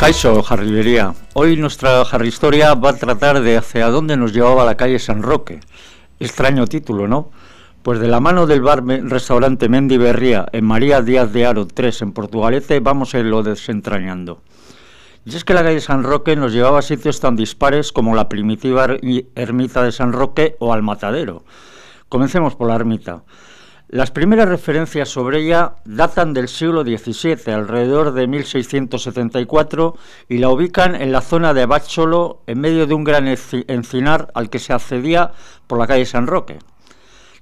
Caiso, jarrillería. Hoy nuestra historia va a tratar de hacia dónde nos llevaba la calle San Roque. Extraño título, ¿no? Pues de la mano del bar restaurante Mendi Berría en María Díaz de Aro 3 en Portugalete vamos a irlo desentrañando. Y es que la calle San Roque nos llevaba a sitios tan dispares como la primitiva ermita de San Roque o al matadero. Comencemos por la ermita. Las primeras referencias sobre ella datan del siglo XVII, alrededor de 1674, y la ubican en la zona de Bacholo, en medio de un gran encinar al que se accedía por la calle San Roque.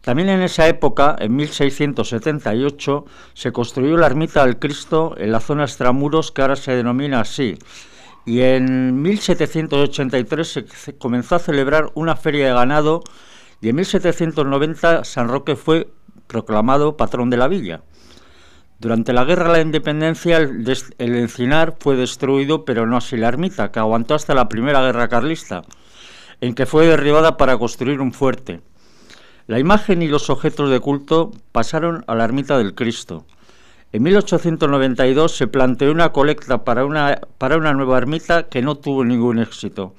También en esa época, en 1678, se construyó la ermita del Cristo en la zona extramuros que ahora se denomina así. Y en 1783 se comenzó a celebrar una feria de ganado y en 1790 San Roque fue proclamado patrón de la villa. Durante la Guerra de la Independencia el, encinar fue destruido, pero no así la ermita, que aguantó hasta la Primera Guerra Carlista, en que fue derribada para construir un fuerte. La imagen y los objetos de culto pasaron a la ermita del Cristo. En 1892 se planteó una colecta para una, para una nueva ermita que no tuvo ningún éxito.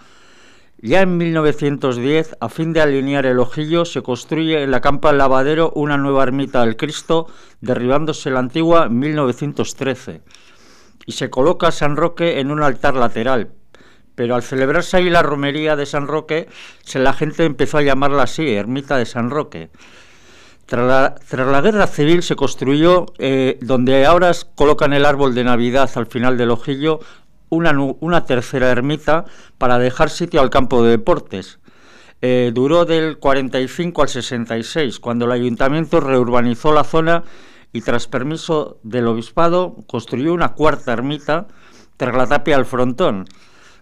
Ya en 1910, a fin de alinear el ojillo, se construye en la campa del lavadero una nueva ermita del Cristo, derribándose la antigua en 1913. Y se coloca San Roque en un altar lateral. Pero al celebrarse ahí la romería de San Roque, la gente empezó a llamarla así, Ermita de San Roque. Tras la, guerra civil se construyó, eh, donde ahora colocan el árbol de Navidad al final del ojillo, una, tercera ermita para dejar sitio al campo de deportes. Eh, duró del 45 al 66, cuando el ayuntamiento reurbanizó la zona y tras permiso del obispado construyó una cuarta ermita tras la tapia al frontón.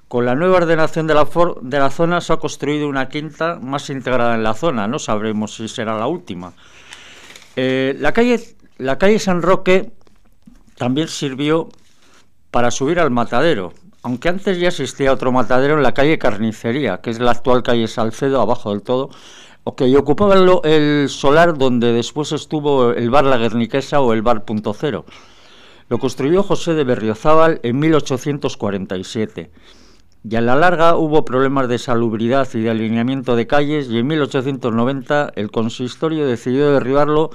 Con la nueva ordenación de la, zona se ha construido una quinta más integrada en la zona, no sabremos si será la última. Eh, la, calle, la calle San Roque también sirvió para subir al matadero, aunque antes ya existía otro matadero en la calle Carnicería, que es la actual calle Salcedo, abajo del todo, o que ocupaba el, solar donde después estuvo el bar La Guerniquesa o el bar Punto Cero. Lo construyó José de Berriozábal en 1847. Y a la larga hubo problemas de salubridad y de alineamiento de calles y en 1890 el consistorio decidió derribarlo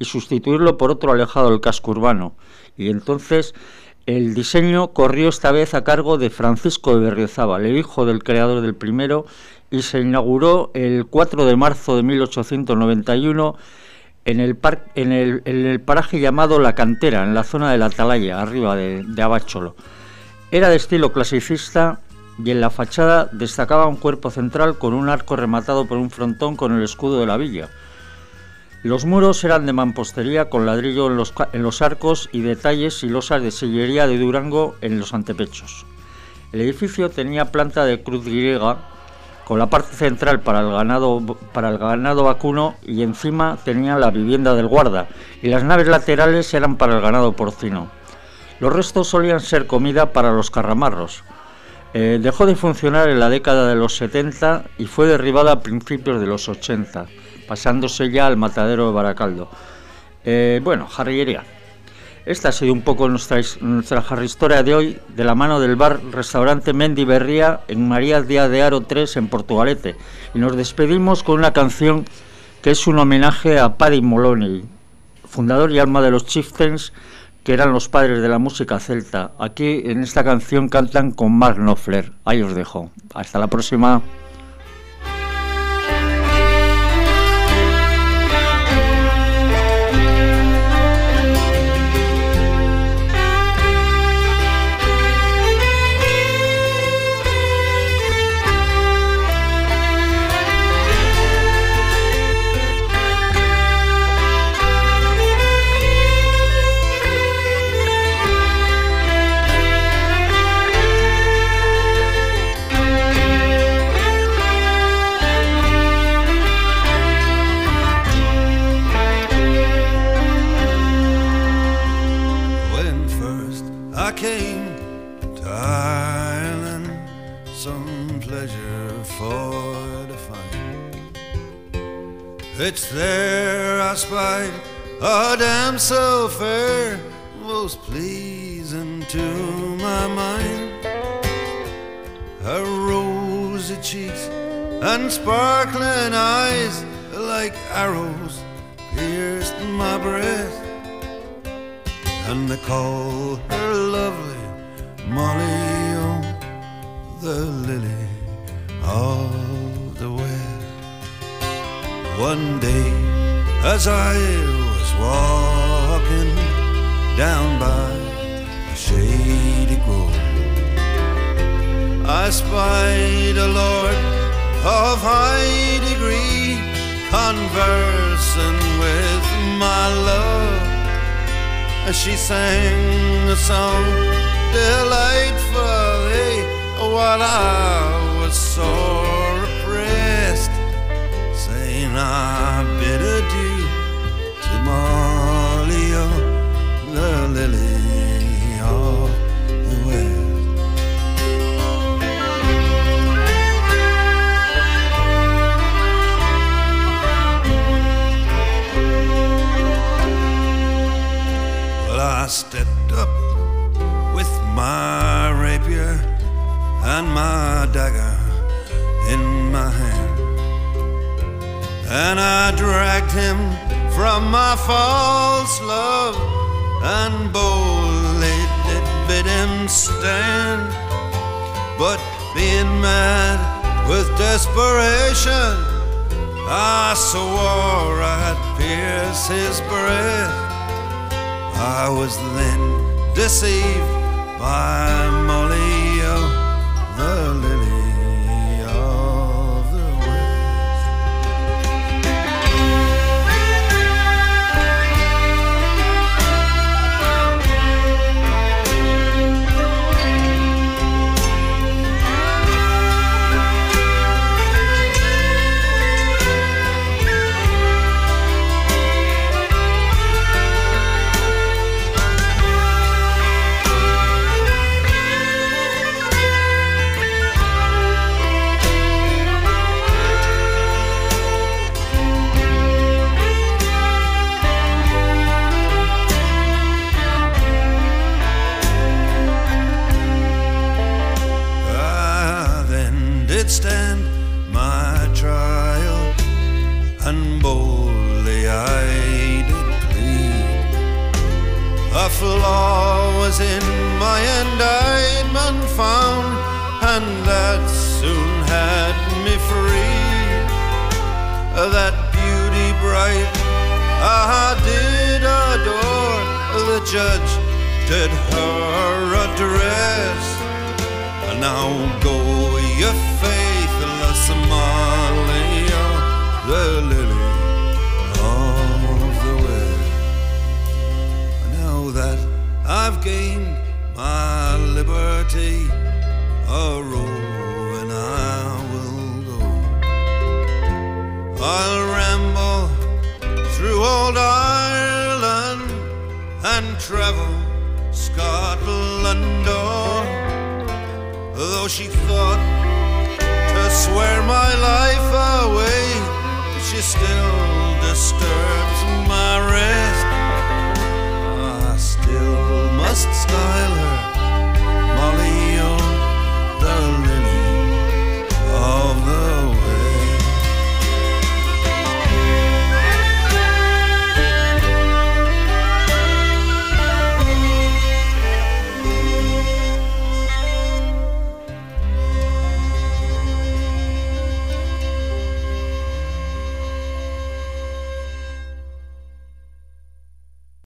y sustituirlo por otro alejado del casco urbano. Y entonces el diseño corrió esta vez a cargo de Francisco de Berriozábal, el hijo del creador del primero, y se inauguró el 4 de marzo de 1891 en el, en el, paraje llamado La Cantera, en la zona de la Atalaya, arriba de, de Abácholo. Era de estilo clasicista y en la fachada destacaba un cuerpo central con un arco rematado por un frontón con el escudo de la villa. Los muros eran de mampostería con ladrillo en los, arcos y detalles y losas de sillería de Durango en los antepechos. El edificio tenía planta de cruz griega con la parte central para el ganado, para el ganado vacuno y encima tenía la vivienda del guarda y las naves laterales eran para el ganado porcino. Los restos solían ser comida para los carramarros. Eh, dejó de funcionar en la década de los 70 y fue derribada a principios de los 80 pasándose ya al matadero de Baracaldo. Eh, bueno, jarrillería. Esta ha sido un poco nuestra, nuestra historia de hoy, de la mano del bar restaurante Mendi Berría en María Díaz de Aro 3 en Portugalete. Y nos despedimos con una canción que es un homenaje a Paddy Moloney, fundador y alma de los Chieftains, que eran los padres de la música celta. Aquí en esta canción cantan con Mark Knopfler. Ahí os dejo. Hasta la próxima. It's there I spied a damsel fair, most pleasing to my mind. Her rosy cheeks and sparkling eyes, like arrows, pierced my breast. And they call her lovely Molly, oh, the lily of the West. One day, as I was walking down by a shady grove, I spied a lord of high degree conversing with my love as she sang a song delightfully while I stepped up with my rapier and my dagger in my hand. And I dragged him from my false love and boldly did bid him stand. But being mad with desperation, I swore I'd pierce his breast. I was then deceived by Molly, oh, the flaw was in my indictment found, and that soon had me free. That beauty bright I did adore, the judge did her address. And now go, you faithless Amalia, the I've gained my liberty, a roving I will go. I'll ramble through old Ireland and travel Scotland o'er. Though she thought to swear my life away, she still disturbs my rest. just style her.